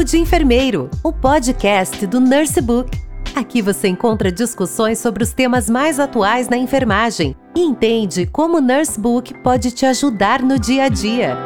Papo de Enfermeiro, o podcast do Nurse Book. Aqui você encontra discussões sobre os temas mais atuais na enfermagem e entende como o Nurse Book pode te ajudar no dia a dia.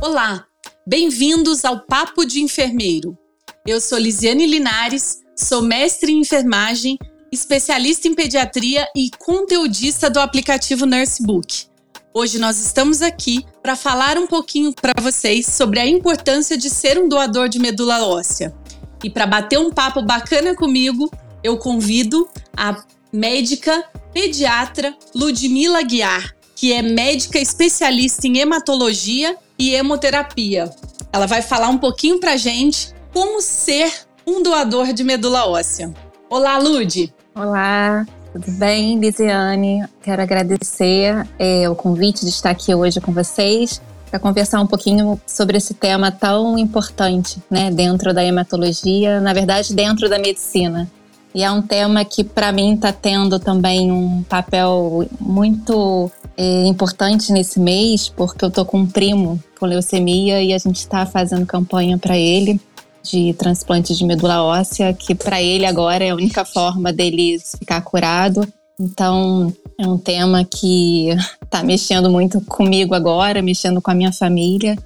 Olá, bem-vindos ao Papo de Enfermeiro. Eu sou Lisiane Linares, sou mestre em enfermagem, especialista em pediatria e conteudista do aplicativo Nursebook. Hoje nós estamos aqui para falar um pouquinho para vocês sobre a importância de ser um doador de medula óssea. E para bater um papo bacana comigo, eu convido a médica pediatra Ludmila Guiar, que é médica especialista em hematologia e hemoterapia. Ela vai falar um pouquinho para gente como ser um doador de medula óssea. Olá, Lude! Olá, tudo bem, Lisiane? Quero agradecer é, o convite de estar aqui hoje com vocês para conversar um pouquinho sobre esse tema tão importante, né, dentro da hematologia, na verdade, dentro da medicina. E é um tema que, para mim, está tendo também um papel muito é, importante nesse mês, porque eu tô com um primo com leucemia e a gente está fazendo campanha para ele de transplante de medula óssea, que para ele agora é a única forma dele ficar curado. Então, é um tema que está mexendo muito comigo agora, mexendo com a minha família.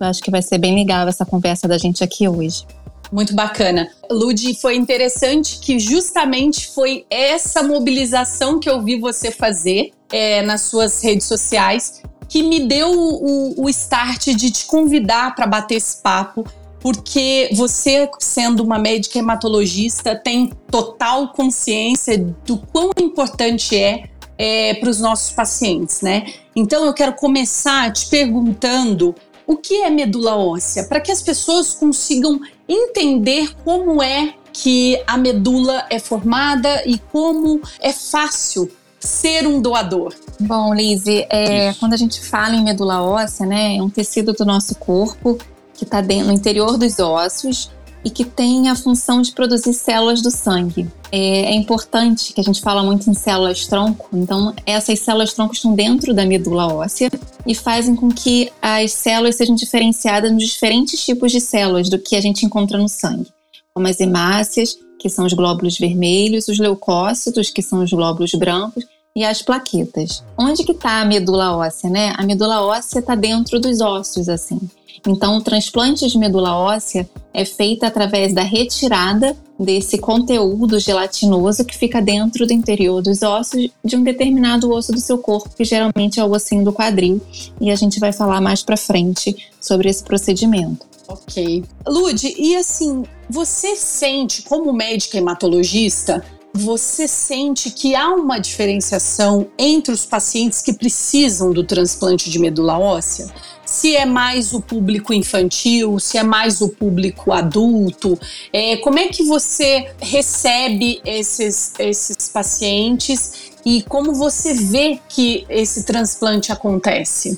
Eu acho que vai ser bem legal essa conversa da gente aqui hoje. Muito bacana. Ludi, foi interessante que justamente foi essa mobilização que eu vi você fazer é, nas suas redes sociais que me deu o, o start de te convidar para bater esse papo porque você, sendo uma médica hematologista, tem total consciência do quão importante é, é para os nossos pacientes, né? Então eu quero começar te perguntando o que é medula óssea, para que as pessoas consigam entender como é que a medula é formada e como é fácil ser um doador? Bom, Lise, é, quando a gente fala em medula óssea, né, é um tecido do nosso corpo que está no interior dos ossos e que tem a função de produzir células do sangue. É, é, importante que a gente fala muito em células tronco, então essas células tronco estão dentro da medula óssea e fazem com que as células sejam diferenciadas nos diferentes tipos de células do que a gente encontra no sangue, como as hemácias, que são os glóbulos vermelhos, os leucócitos, que são os glóbulos brancos, e as plaquetas. Onde que está a medula óssea, né? A medula óssea está dentro dos ossos, assim. Então, o transplante de medula óssea é feito através da retirada desse conteúdo gelatinoso que fica dentro do interior dos ossos de um determinado osso do seu corpo, que geralmente é o ossinho do quadril, e a gente vai falar mais para frente sobre esse procedimento. Ok. Lude, e assim, você sente como médica hematologista você sente que há uma diferenciação entre os pacientes que precisam do transplante de medula óssea? Se é mais o público infantil, se é mais o público adulto, é, como é que você recebe esses, esses pacientes e como você vê que esse transplante acontece?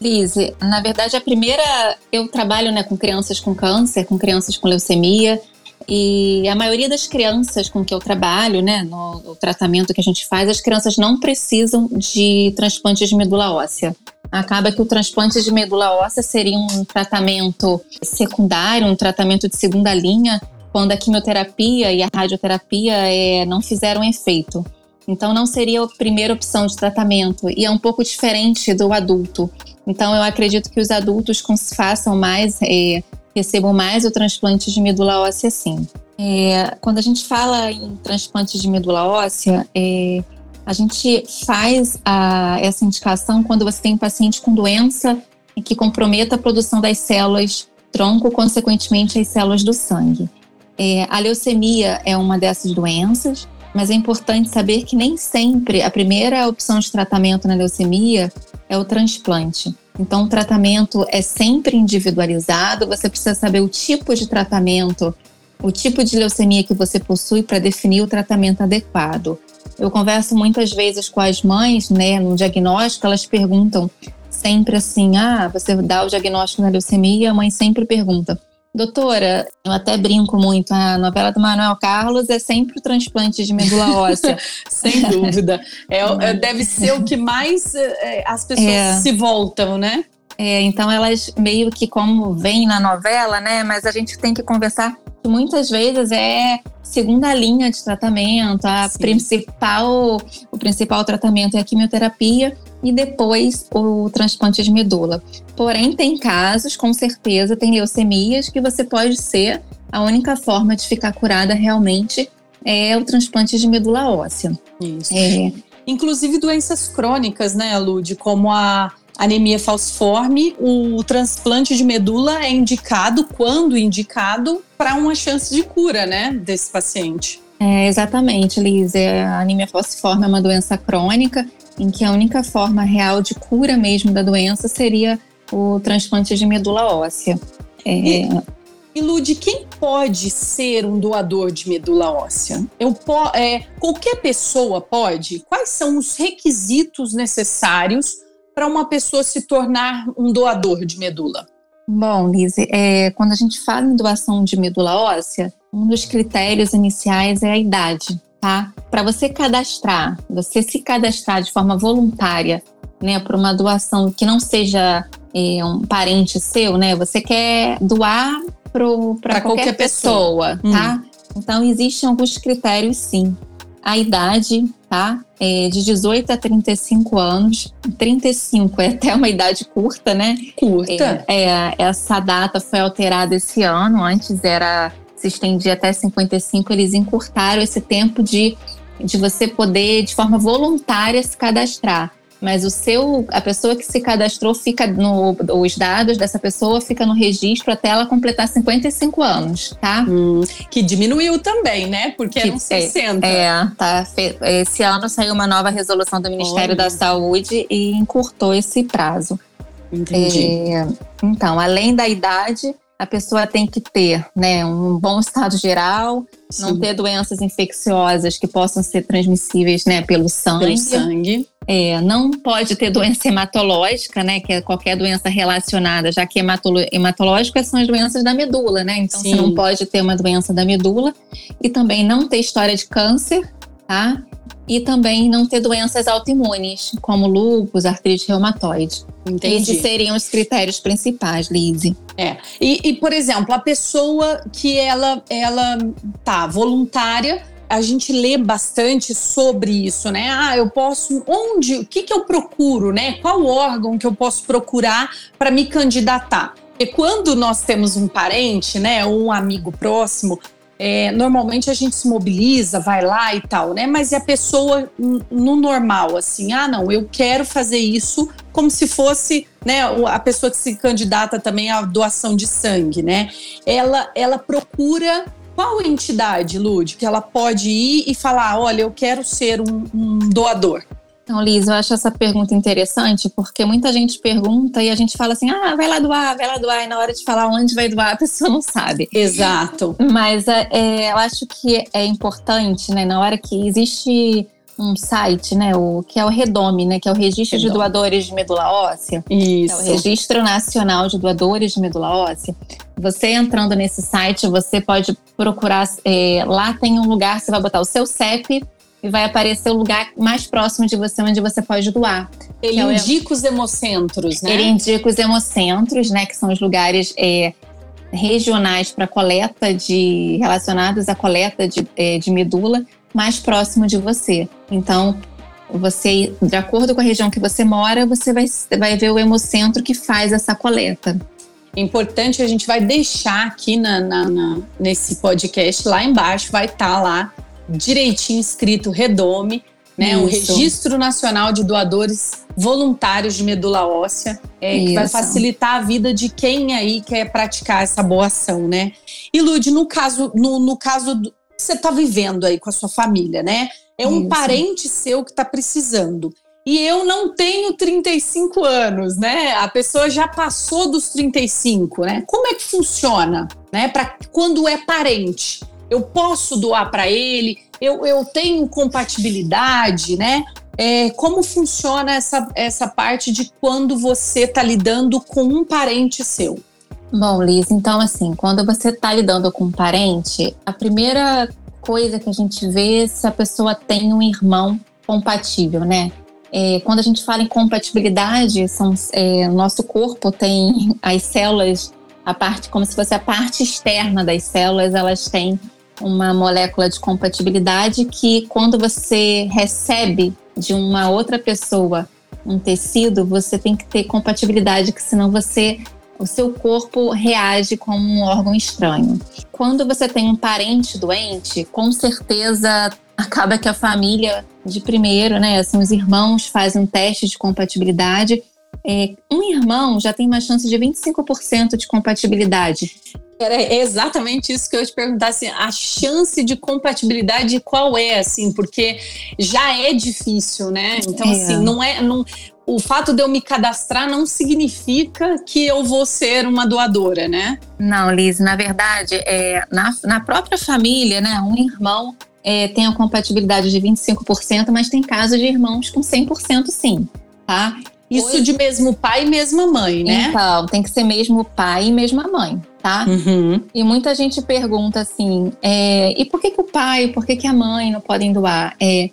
Lise, na verdade, a primeira, eu trabalho né, com crianças com câncer, com crianças com leucemia, e a maioria das crianças com que eu trabalho, né, no, no tratamento que a gente faz, as crianças não precisam de transplante de medula óssea. Acaba que o transplante de medula óssea seria um tratamento secundário, um tratamento de segunda linha, quando a quimioterapia e a radioterapia é, não fizeram efeito. Então, não seria a primeira opção de tratamento e é um pouco diferente do adulto. Então, eu acredito que os adultos façam mais é, recebam mais o transplante de medula óssea sim. É, quando a gente fala em transplante de medula óssea, é, a gente faz a, essa indicação quando você tem um paciente com doença que comprometa a produção das células tronco, consequentemente as células do sangue. É, a leucemia é uma dessas doenças, mas é importante saber que nem sempre a primeira opção de tratamento na leucemia é o transplante. Então, o tratamento é sempre individualizado, você precisa saber o tipo de tratamento, o tipo de leucemia que você possui para definir o tratamento adequado. Eu converso muitas vezes com as mães, né, no diagnóstico, elas perguntam sempre assim: ah, você dá o diagnóstico na leucemia, a mãe sempre pergunta: Doutora, eu até brinco muito, a novela do Manuel Carlos é sempre o transplante de medula óssea. Sem dúvida. É, é, deve ser o que mais é, as pessoas é. se voltam, né? É, então elas meio que como vem na novela, né? Mas a gente tem que conversar que muitas vezes é segunda linha de tratamento, a Sim. principal, o principal tratamento é a quimioterapia e depois o transplante de medula. Porém, tem casos, com certeza, tem leucemias que você pode ser a única forma de ficar curada realmente é o transplante de medula óssea. Isso. É. Inclusive doenças crônicas, né, Lud, como a anemia falciforme, o transplante de medula é indicado, quando indicado, para uma chance de cura, né, desse paciente. É, exatamente, Liz. É, a anemia falciforme é uma doença crônica em que a única forma real de cura mesmo da doença seria o transplante de medula óssea. É... E, e quem pode ser um doador de medula óssea? Eu po é, qualquer pessoa pode? Quais são os requisitos necessários para uma pessoa se tornar um doador de medula? Bom, Lise, é, quando a gente fala em doação de medula óssea, um dos critérios iniciais é a idade, tá? Para você cadastrar, você se cadastrar de forma voluntária, né, para uma doação que não seja é, um parente seu, né? Você quer doar para qualquer, qualquer, pessoa, pessoa tá? Hum. Então existem alguns critérios, sim a idade, tá? É de 18 a 35 anos. 35 é até uma idade curta, né? Curta. É, é, essa data foi alterada esse ano. Antes era se estendia até 55. Eles encurtaram esse tempo de, de você poder, de forma voluntária, se cadastrar mas o seu, a pessoa que se cadastrou fica no, os dados dessa pessoa fica no registro até ela completar 55 anos, tá? Hum, que diminuiu também, né? Porque que, eram 60. É, é, tá. Esse ano saiu uma nova resolução do Ministério Olha. da Saúde e encurtou esse prazo. Entendi. É, então, além da idade, a pessoa tem que ter né, um bom estado geral, Sim. não ter doenças infecciosas que possam ser transmissíveis né, pelo sangue. Pelo sangue. É, não pode ter doença hematológica, né, que é qualquer doença relacionada, já que hematológicas são as doenças da medula, né? Então Sim. você não pode ter uma doença da medula e também não ter história de câncer, tá? e também não ter doenças autoimunes, como lúpus, artrite reumatoide. Entendi. Esses seriam os critérios principais, Lizzie. É. E, e, por exemplo, a pessoa que ela, ela tá voluntária, a gente lê bastante sobre isso, né? Ah, eu posso. Onde? O que, que eu procuro, né? Qual órgão que eu posso procurar para me candidatar? E quando nós temos um parente, né, ou um amigo próximo é, normalmente a gente se mobiliza, vai lá e tal, né? Mas é a pessoa no normal, assim, ah, não, eu quero fazer isso como se fosse, né, a pessoa que se candidata também à doação de sangue, né? Ela, ela procura qual entidade, Lud, que ela pode ir e falar, olha, eu quero ser um, um doador. Então, Liz, eu acho essa pergunta interessante porque muita gente pergunta e a gente fala assim: ah, vai lá doar, vai lá doar, e na hora de falar onde vai doar, a pessoa não sabe. Exato. Mas é, é, eu acho que é importante, né, na hora que existe um site, né, o que é o Redome, né, que é o Registro Redome. de Doadores de Medula Óssea. Isso. É o Registro Nacional de Doadores de Medula Óssea. Você entrando nesse site, você pode procurar, é, lá tem um lugar, você vai botar o seu CEP, e vai aparecer o lugar mais próximo de você onde você pode doar. Ele é indica os hemocentros, né? Ele indica os hemocentros, né? Que são os lugares é, regionais para coleta de relacionados à coleta de, é, de medula mais próximo de você. Então, você, de acordo com a região que você mora, você vai, vai ver o hemocentro que faz essa coleta. Importante, a gente vai deixar aqui na, na, na nesse podcast, lá embaixo vai estar tá lá direitinho escrito Redome, né? O Registro Nacional de Doadores Voluntários de Medula Óssea, é, que vai facilitar a vida de quem aí quer praticar essa boa ação, né? E Lud, no caso, no, no caso do, que você está vivendo aí com a sua família, né? É um Isso. parente seu que está precisando. E eu não tenho 35 anos, né? A pessoa já passou dos 35, né? Como é que funciona, né? Para quando é parente? Eu posso doar para ele, eu, eu tenho compatibilidade, né? É, como funciona essa, essa parte de quando você está lidando com um parente seu? Bom, Liz, então assim, quando você está lidando com um parente, a primeira coisa que a gente vê é se a pessoa tem um irmão compatível, né? É, quando a gente fala em compatibilidade, são, é, nosso corpo tem as células, a parte como se fosse a parte externa das células, elas têm uma molécula de compatibilidade que quando você recebe de uma outra pessoa um tecido, você tem que ter compatibilidade, que senão você o seu corpo reage como um órgão estranho. Quando você tem um parente doente, com certeza acaba que a família de primeiro, né, assim, os irmãos fazem um teste de compatibilidade. É, um irmão já tem uma chance de 25% de compatibilidade. Era exatamente isso que eu te perguntar, assim, a chance de compatibilidade qual é, assim, porque já é difícil, né? Então, é. assim, não é, não, o fato de eu me cadastrar não significa que eu vou ser uma doadora, né? Não, Liz, na verdade, é, na, na própria família, né, um irmão é, tem a compatibilidade de 25%, mas tem casos de irmãos com 100% sim, tá? Isso Hoje, de mesmo pai e mesma mãe, né? Então, tem que ser mesmo pai e mesma mãe, tá? Uhum. E muita gente pergunta assim, é, e por que, que o pai, por que, que a mãe não podem doar? É,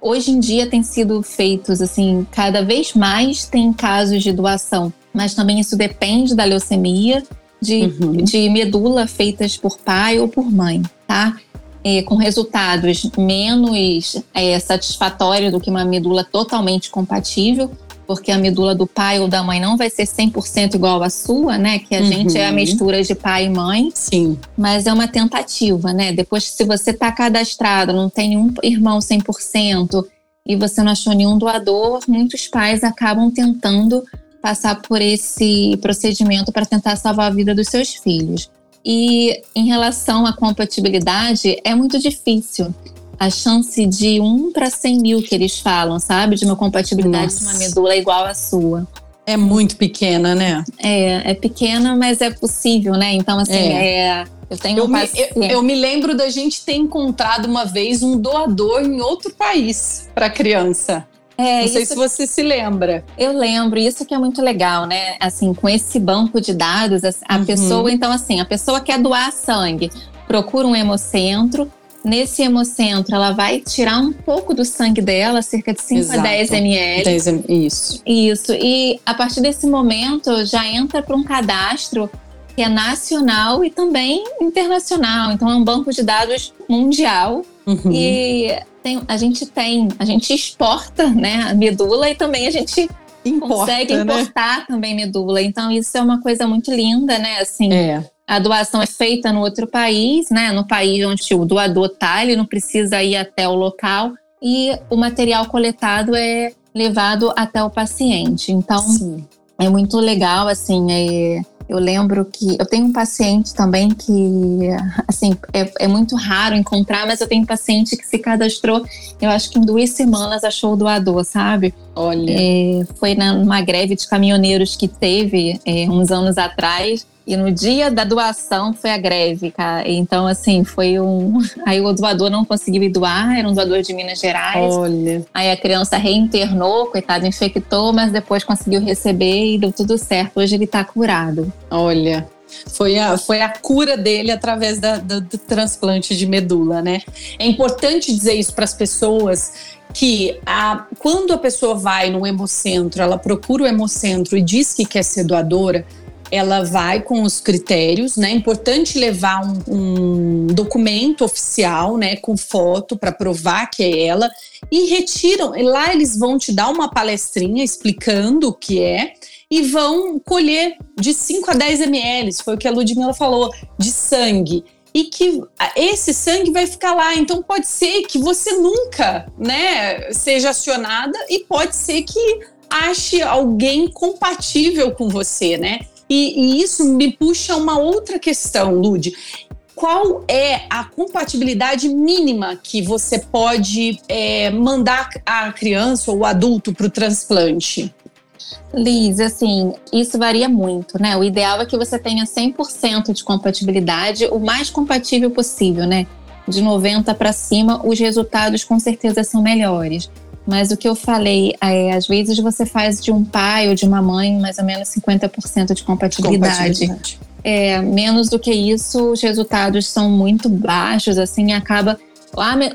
hoje em dia tem sido feitos assim, cada vez mais tem casos de doação, mas também isso depende da leucemia, de, uhum. de medula feitas por pai ou por mãe, tá? É, com resultados menos é, satisfatórios do que uma medula totalmente compatível, porque a medula do pai ou da mãe não vai ser 100% igual à sua, né? Que a uhum. gente é a mistura de pai e mãe. Sim. Mas é uma tentativa, né? Depois, se você está cadastrado, não tem nenhum irmão 100% e você não achou nenhum doador, muitos pais acabam tentando passar por esse procedimento para tentar salvar a vida dos seus filhos. E em relação à compatibilidade, é muito difícil a chance de 1 para 100 mil que eles falam, sabe? De uma compatibilidade Nossa. de uma medula igual à sua. É muito pequena, né? É, é pequena, mas é possível, né? Então, assim, é. é eu tenho eu, um me, eu, eu, me lembro da gente ter encontrado uma vez um doador em outro país para criança. É, Não sei se você se lembra. Eu lembro, isso que é muito legal, né? Assim, com esse banco de dados, a uhum. pessoa, então assim, a pessoa quer doar sangue, procura um hemocentro, Nesse hemocentro, ela vai tirar um pouco do sangue dela, cerca de 5 Exato. a 10 ml. 10, isso. Isso. E a partir desse momento já entra para um cadastro que é nacional e também internacional. Então é um banco de dados mundial. Uhum. E tem, a gente tem, a gente exporta né, a medula e também a gente Importa, consegue né? importar né? também medula. Então isso é uma coisa muito linda, né? Assim, é a doação é feita no outro país, né? No país onde o doador está, ele não precisa ir até o local e o material coletado é levado até o paciente. Então, Sim. é muito legal, assim, é, eu lembro que eu tenho um paciente também que, assim, é, é, muito raro encontrar, mas eu tenho um paciente que se cadastrou, eu acho que em duas semanas achou o doador, sabe? Olha. É, foi numa greve de caminhoneiros que teve é, uns anos atrás. E no dia da doação foi a greve, cara. Então, assim, foi um. Aí o doador não conseguiu ir doar, era um doador de Minas Gerais. Olha. Aí a criança reinternou, coitado, infectou, mas depois conseguiu receber e deu tudo certo. Hoje ele tá curado. Olha. Foi a, foi a cura dele através da, do, do transplante de medula, né? É importante dizer isso para as pessoas que a, quando a pessoa vai no hemocentro, ela procura o hemocentro e diz que quer ser doadora, ela vai com os critérios, né? É importante levar um, um documento oficial, né, com foto para provar que é ela e retiram. E lá eles vão te dar uma palestrinha explicando o que é e vão colher de 5 a 10 ml, foi o que a Ludmilla falou, de sangue e que esse sangue vai ficar lá. Então pode ser que você nunca, né, seja acionada e pode ser que ache alguém compatível com você, né? E, e isso me puxa a uma outra questão, Lud. Qual é a compatibilidade mínima que você pode é, mandar a criança ou o adulto para o transplante? Liz, assim, isso varia muito, né? O ideal é que você tenha 100% de compatibilidade, o mais compatível possível, né? De 90 para cima, os resultados com certeza são melhores. Mas o que eu falei, é, às vezes você faz de um pai ou de uma mãe mais ou menos 50% de compatibilidade. compatibilidade. é, menos do que isso, os resultados são muito baixos, assim, acaba.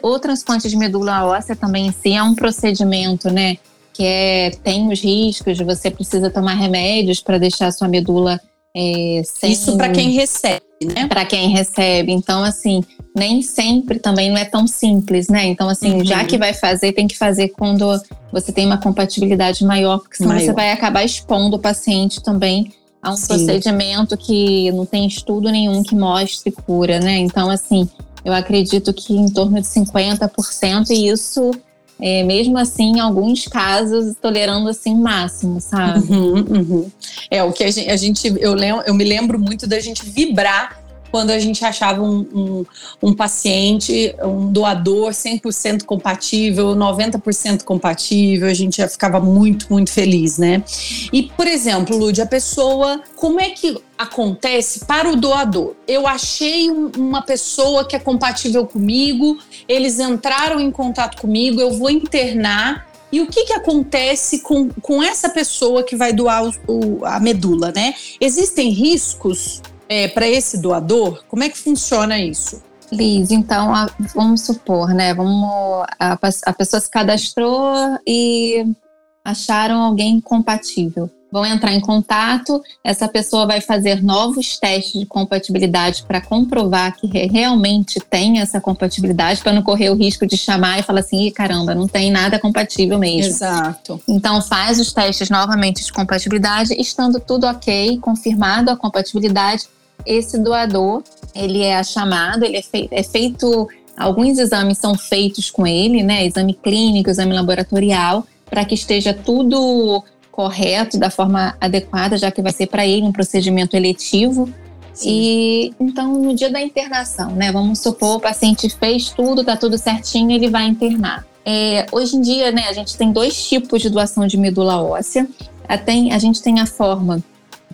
O transplante de medula óssea também em si é um procedimento, né? Que é, tem os riscos, você precisa tomar remédios para deixar a sua medula é, sem... Isso para quem recebe, né? Para quem recebe. Então, assim, nem sempre também não é tão simples, né? Então, assim, uhum. já que vai fazer, tem que fazer quando você tem uma compatibilidade maior, porque senão maior. você vai acabar expondo o paciente também a um Sim. procedimento que não tem estudo nenhum que mostre cura, né? Então, assim, eu acredito que em torno de 50%, e isso, é, mesmo assim, em alguns casos, tolerando assim máximo, sabe? Uhum, uhum. É, o que a gente, a gente eu, lembro, eu me lembro muito da gente vibrar quando a gente achava um, um, um paciente, um doador 100% compatível, 90% compatível, a gente já ficava muito, muito feliz, né? E, por exemplo, Lud, a pessoa, como é que acontece para o doador? Eu achei um, uma pessoa que é compatível comigo, eles entraram em contato comigo, eu vou internar. E o que, que acontece com, com essa pessoa que vai doar o, o, a medula, né? Existem riscos é, para esse doador? Como é que funciona isso? Liz, então a, vamos supor, né? Vamos, a, a pessoa se cadastrou e acharam alguém compatível. Vão entrar em contato, essa pessoa vai fazer novos testes de compatibilidade para comprovar que realmente tem essa compatibilidade, para não correr o risco de chamar e falar assim: caramba, não tem nada compatível mesmo. Exato. Então faz os testes novamente de compatibilidade, estando tudo ok, confirmado a compatibilidade, esse doador, ele é chamado, ele é, fei é feito, alguns exames são feitos com ele, né? Exame clínico, exame laboratorial, para que esteja tudo correto, da forma adequada, já que vai ser para ele um procedimento eletivo. Sim. E então, no dia da internação, né? Vamos supor, o paciente fez tudo, tá tudo certinho, ele vai internar. É, hoje em dia, né, a gente tem dois tipos de doação de medula óssea. Tem, a gente tem a forma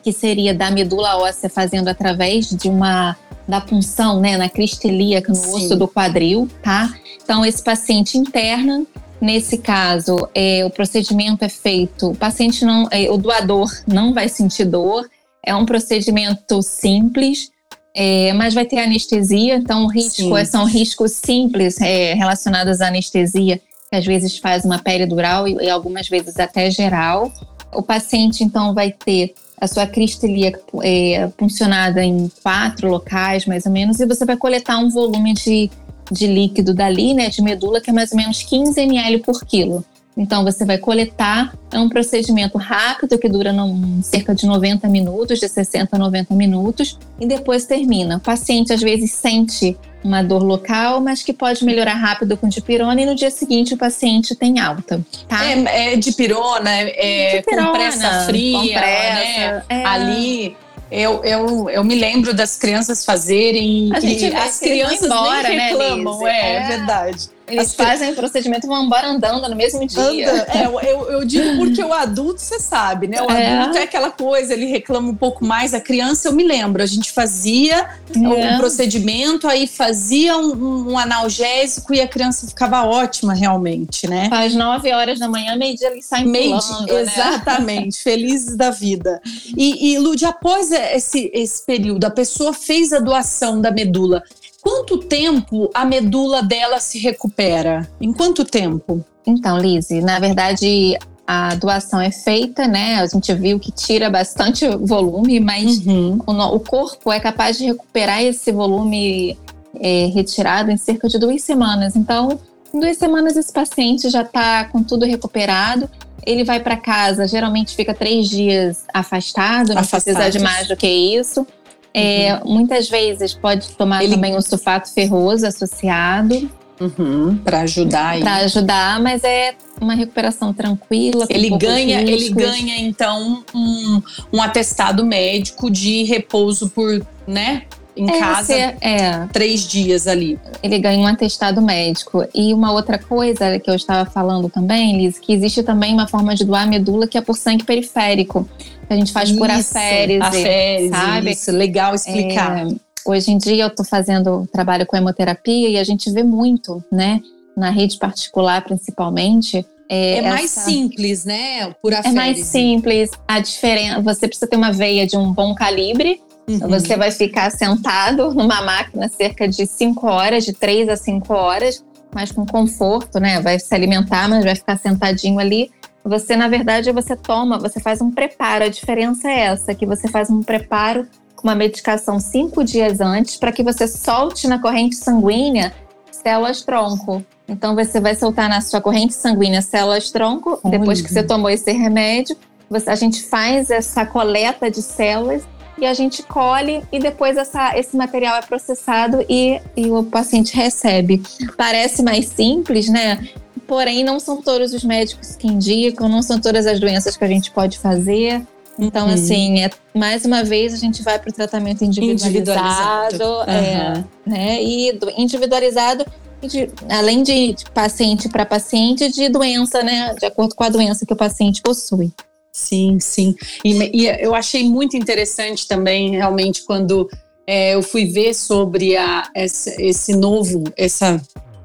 que seria da medula óssea fazendo através de uma da punção, né, na crista ilíaca, no Sim. osso do quadril, tá? Então esse paciente interna, nesse caso, é, o procedimento é feito, o paciente não, é, o doador não vai sentir dor, é um procedimento simples, é, mas vai ter anestesia, então risco é, são riscos simples é, relacionados à anestesia, que às vezes faz uma pele dural e, e algumas vezes até geral. O paciente então vai ter a sua crista ilíaca é puncionada em quatro locais, mais ou menos, e você vai coletar um volume de, de líquido dali, né, de medula, que é mais ou menos 15 ml por quilo. Então, você vai coletar, é um procedimento rápido que dura num, cerca de 90 minutos, de 60 a 90 minutos, e depois termina. O paciente às vezes sente uma dor local, mas que pode melhorar rápido com dipirona e no dia seguinte o paciente tem alta. Tá? É, é dipirona, é, dipirona, compressa fria, compressa, né? É. Ali eu, eu, eu me lembro das crianças fazerem. A gente e as crianças embora, nem né, reclamam, né, é, é verdade. Eles As fazem o procedimento e vão embora andando no mesmo dia. Anda. É, eu, eu, digo porque o adulto, você sabe, né? O é. adulto é aquela coisa, ele reclama um pouco mais. A criança, eu me lembro, a gente fazia é. um procedimento, aí fazia um, um, analgésico e a criança ficava ótima realmente, né? Faz nove horas da manhã, meio-dia eles saem meio pulando, né? Exatamente, felizes da vida. E, e Lud, após esse, esse período, a pessoa fez a doação da medula. Quanto tempo a medula dela se recupera? Em quanto tempo? Então, Lise, na verdade, a doação é feita, né? A gente viu que tira bastante volume, mas uhum. o, o, corpo é capaz de recuperar esse volume é, retirado em cerca de duas semanas. Então, em duas semanas esse paciente já está com tudo recuperado. Ele vai para casa, geralmente fica três dias afastado, não Afastados. precisa de mais do que isso. É, uhum. Muitas vezes pode tomar Ele... também um sulfato ferroso associado. Uhum, para ajudar para ajudar mas é uma recuperação tranquila ele ganha ele ganha então um, um atestado médico de repouso por né em é, casa é, três dias ali. Ele ganha um atestado médico. E uma outra coisa que eu estava falando também, Liz, que existe também uma forma de doar medula que é por sangue periférico. Que a gente faz isso, por aférese, aférese, sabe? Isso, legal explicar. É, hoje em dia eu estou fazendo trabalho com hemoterapia e a gente vê muito, né? Na rede particular, principalmente, é, é, mais essa... simples, né? Por aférese. É mais simples. A diferença, você precisa ter uma veia de um bom calibre Uhum. Você vai ficar sentado numa máquina cerca de 5 horas, de 3 a 5 horas, mas com conforto, né? Vai se alimentar, mas vai ficar sentadinho ali. Você, na verdade, você toma, você faz um preparo. A diferença é essa, que você faz um preparo com uma medicação cinco dias antes para que você solte na corrente sanguínea células tronco. Então você vai soltar na sua corrente sanguínea células tronco, Olha. depois que você tomou esse remédio, você, a gente faz essa coleta de células e a gente colhe e depois essa, esse material é processado e, e o paciente recebe. Parece mais simples, né? Porém, não são todos os médicos que indicam, não são todas as doenças que a gente pode fazer. Então, uhum. assim, é, mais uma vez a gente vai para o tratamento individualizado, individualizado. É, né? E individualizado, de, além de, de paciente para paciente, de doença, né? De acordo com a doença que o paciente possui. Sim, sim. E, e eu achei muito interessante também, realmente, quando é, eu fui ver sobre a, essa, esse novo, essa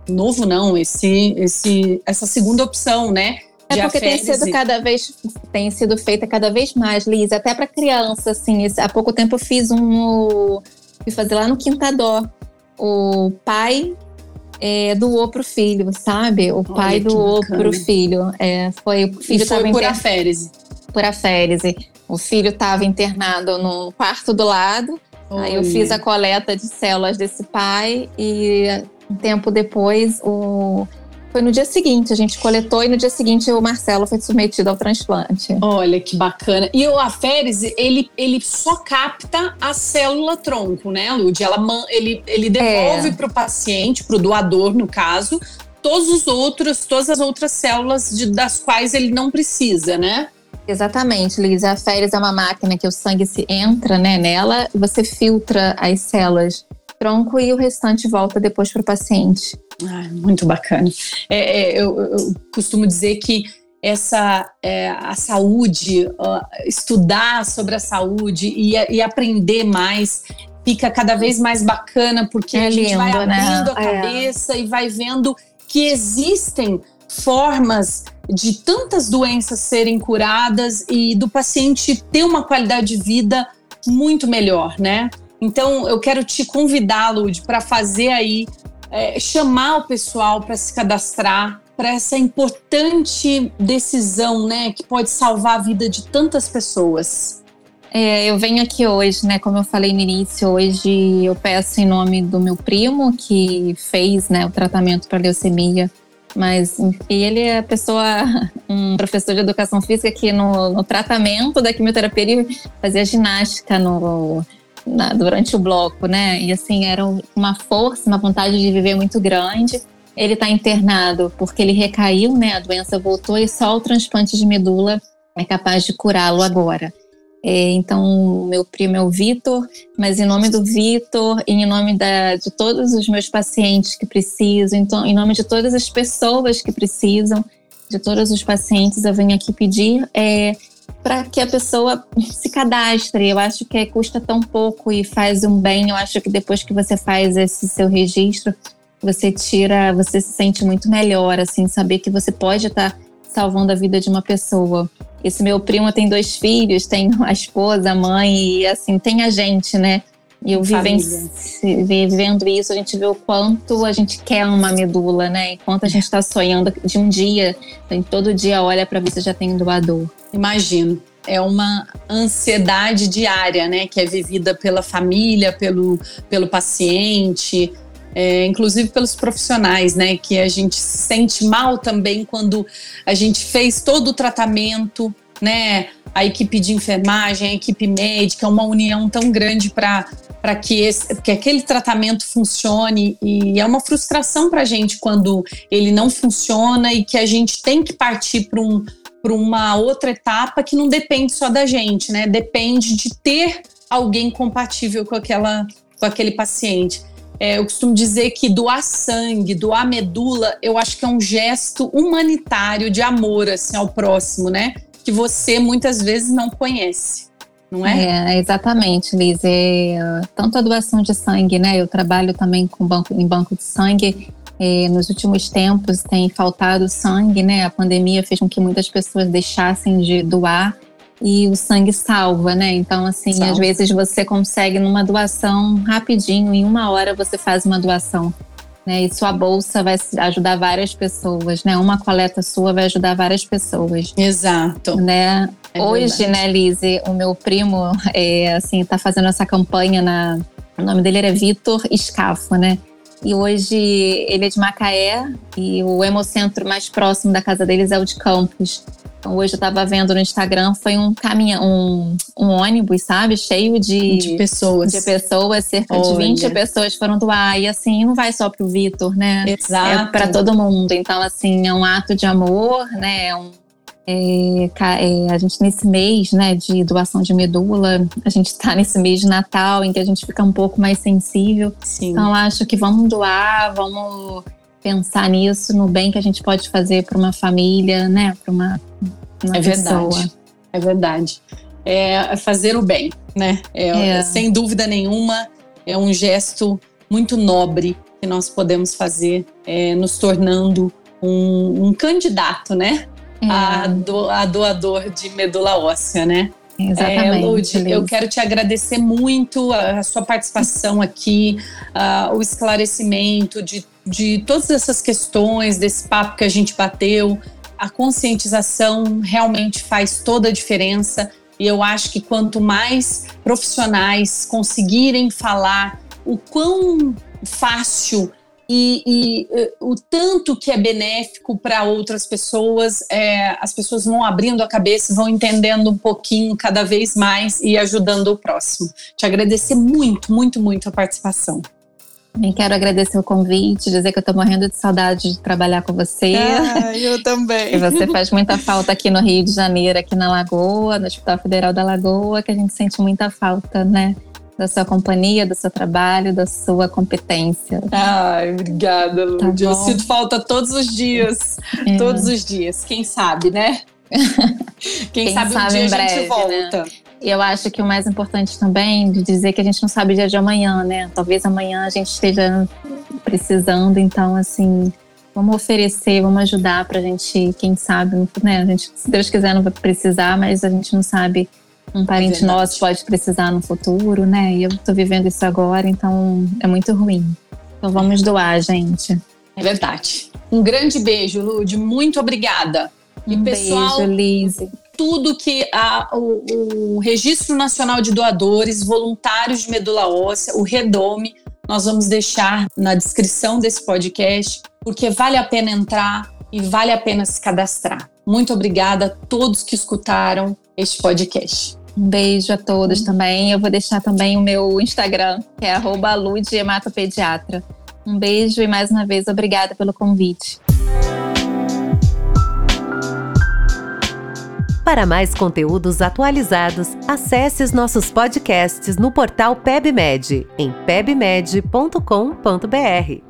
novo não, esse, esse, essa segunda opção, né? É porque tem sido cada vez tem sido feita cada vez mais, Liz, até para criança, assim. Há pouco tempo eu fiz um fui fazer lá no Quintadó. O pai é, doou pro filho, sabe? O Olha, pai doou bacana. pro filho. É, foi o filho estava por inter... aférese por aférese. O filho estava internado no quarto do lado. Oi. Aí eu fiz a coleta de células desse pai e um tempo depois o foi no dia seguinte, a gente coletou e no dia seguinte o Marcelo foi submetido ao transplante. Olha que bacana. E o aférese, ele, ele só capta a célula tronco, né, Lud? Ela, ele, ele devolve é. para o paciente, para o doador, no caso, todos os outros, todas as outras células de, das quais ele não precisa, né? Exatamente, Liz. A Féris é uma máquina que o sangue se entra né, nela, você filtra as células tronco e o restante volta depois para o paciente. Ah, muito bacana. É, é, eu, eu, costumo dizer que essa é, a saúde, uh, estudar sobre a saúde e, e, aprender mais fica cada vez mais bacana porque é a gente lindo, vai né? abrindo né? a é. cabeça e vai vendo que existem formas de tantas doenças serem curadas e do paciente ter uma qualidade de vida muito melhor, né? Então eu quero te convidar, Lud, para fazer aí, é, chamar o pessoal para se cadastrar para essa importante decisão, né, que pode salvar a vida de tantas pessoas. É, eu venho aqui hoje, né? Como eu falei no início, hoje eu peço em nome do meu primo que fez, né, o tratamento para leucemia mas ele é pessoa, um professor de educação física que no, no tratamento da quimioterapia ele fazia ginástica no, na, durante o bloco, né? E assim, era uma força, uma vontade de viver muito grande. Ele está internado porque ele recaiu, né? A doença voltou e só o transplante de medula é capaz de curá-lo agora. É, então, meu primo é o Vitor, mas em nome do Vitor em nome da, de todos os meus pacientes que precisam, então, em nome de todas as pessoas que precisam, de todos os pacientes, eu venho aqui pedir é, para que a pessoa se cadastre. Eu acho que custa tão pouco e faz um bem. Eu acho que depois que você faz esse seu registro, você tira, você se sente muito melhor, assim, saber que você pode estar tá salvando a vida de uma pessoa. Esse meu primo tem dois filhos, tem a esposa, a mãe, e assim, tem a gente, né? E eu vivendo isso, a gente vê o quanto a gente quer uma medula, né? E quanto a gente está sonhando de um dia, todo dia olha para ver se já tem um doador. Imagino. É uma ansiedade diária, né? Que é vivida pela família, pelo, pelo paciente é, inclusive pelos profissionais, né? Que a gente se sente mal também quando a gente fez todo o tratamento, né? A equipe de enfermagem, a equipe médica, uma união tão grande para para que, esse, que aquele tratamento funcione e é uma frustração para a gente quando ele não funciona e que a gente tem que partir para um, uma outra etapa que não depende só da gente, né? Depende de ter alguém compatível com, aquela, com aquele paciente. É, eu costumo dizer que doar sangue, doar medula, eu acho que é um gesto humanitário de amor assim, ao próximo, né? Que você muitas vezes não conhece. Não é? é exatamente, Liz. É, tanto a doação de sangue, né? Eu trabalho também com banco, em banco de sangue. Nos últimos tempos tem faltado sangue, né? A pandemia fez com que muitas pessoas deixassem de doar. E o sangue salva, né? Então, assim, salva. às vezes você consegue numa doação rapidinho, em uma hora você faz uma doação. Né, e sua bolsa vai ajudar várias pessoas, né? Uma coleta sua vai ajudar várias pessoas. Exato. Né? É Hoje, verdade. né, Lise, o meu primo, é, assim, tá fazendo essa campanha na... O nome dele era Vitor Escafo, né? E hoje ele é de Macaé e o hemocentro mais próximo da casa deles é o de Campos. Então, hoje eu estava vendo no Instagram, foi um caminhão, um, um ônibus, sabe? Cheio de, de pessoas. De pessoas, cerca Olha. de 20 pessoas foram doar. E assim, não vai só para o Vitor, né? Exato. É para todo mundo. Então, assim, é um ato de amor, né? É um, é, é, a gente nesse mês né, de doação de medula, a gente está nesse mês de Natal em que a gente fica um pouco mais sensível. Sim. Então acho que vamos doar, vamos pensar nisso, no bem que a gente pode fazer para uma família, né, para uma, uma é pessoa. Verdade. É verdade. É fazer o bem, né? É, é. Sem dúvida nenhuma, é um gesto muito nobre que nós podemos fazer, é, nos tornando um, um candidato, né? É. a, do, a doador de medula óssea, né? Exatamente. É, Lud, eu quero te agradecer muito a, a sua participação aqui, uh, o esclarecimento de, de todas essas questões, desse papo que a gente bateu. A conscientização realmente faz toda a diferença. E eu acho que quanto mais profissionais conseguirem falar o quão fácil e, e uh, o tanto que é benéfico para outras pessoas, é, as pessoas vão abrindo a cabeça, vão entendendo um pouquinho cada vez mais e ajudando o próximo. Te agradecer muito, muito, muito a participação. Também quero agradecer o convite, dizer que eu estou morrendo de saudade de trabalhar com você. Ah, eu também. E você faz muita falta aqui no Rio de Janeiro, aqui na Lagoa, no Hospital Federal da Lagoa, que a gente sente muita falta, né? Da sua companhia, do seu trabalho, da sua competência. Ai, obrigada, Tá eu sinto falta todos os dias. É. Todos os dias. Quem sabe, né? Quem, Quem sabe, sabe um dia breve, a gente né? volta. Né? Eu acho que o mais importante também de dizer que a gente não sabe o dia de amanhã, né? Talvez amanhã a gente esteja precisando, então assim, vamos oferecer, vamos ajudar pra gente, quem sabe, né? A gente, se Deus quiser, não vai precisar, mas a gente não sabe um parente é nosso pode precisar no futuro, né? E eu tô vivendo isso agora, então é muito ruim. Então vamos doar, gente. É verdade. Um grande beijo, Lud. Muito obrigada. E um pessoal, beijo, Lise. Tudo que a, o, o Registro Nacional de Doadores, Voluntários de Medula Óssea, o Redome, nós vamos deixar na descrição desse podcast, porque vale a pena entrar e vale a pena se cadastrar. Muito obrigada a todos que escutaram este podcast. Um beijo a todos também. Eu vou deixar também o meu Instagram, que é @ludhematopediatra. Um beijo e mais uma vez obrigada pelo convite. Para mais conteúdos atualizados, acesse os nossos podcasts no portal PebMed, em pebmed.com.br.